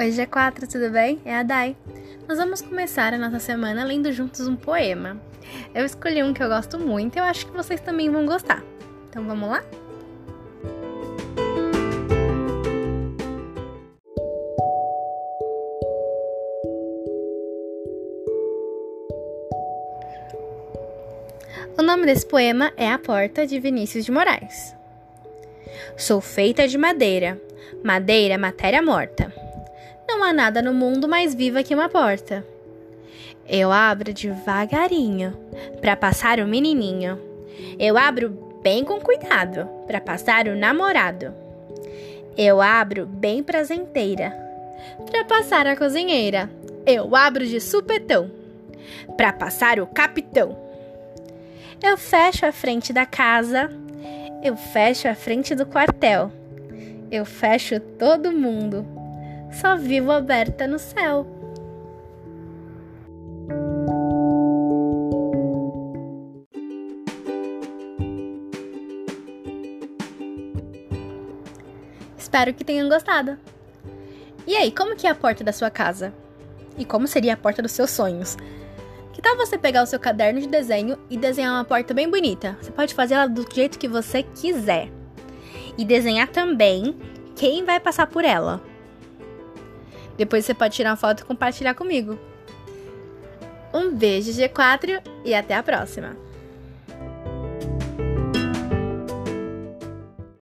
Oi, G4, tudo bem? É a Dai. Nós vamos começar a nossa semana lendo juntos um poema. Eu escolhi um que eu gosto muito e eu acho que vocês também vão gostar. Então vamos lá? O nome desse poema é A Porta de Vinícius de Moraes. Sou feita de madeira, madeira, matéria morta. Há nada no mundo mais viva que uma porta. Eu abro devagarinho para passar o menininho. Eu abro bem com cuidado para passar o namorado. Eu abro bem prazenteira para passar a cozinheira. Eu abro de supetão para passar o capitão. Eu fecho a frente da casa, eu fecho a frente do quartel, eu fecho todo mundo, só vivo aberta no céu. Espero que tenham gostado. E aí, como que é a porta da sua casa? E como seria a porta dos seus sonhos? Que tal você pegar o seu caderno de desenho e desenhar uma porta bem bonita? Você pode fazer ela do jeito que você quiser. E desenhar também quem vai passar por ela. Depois você pode tirar uma foto e compartilhar comigo. Um beijo G4 e até a próxima!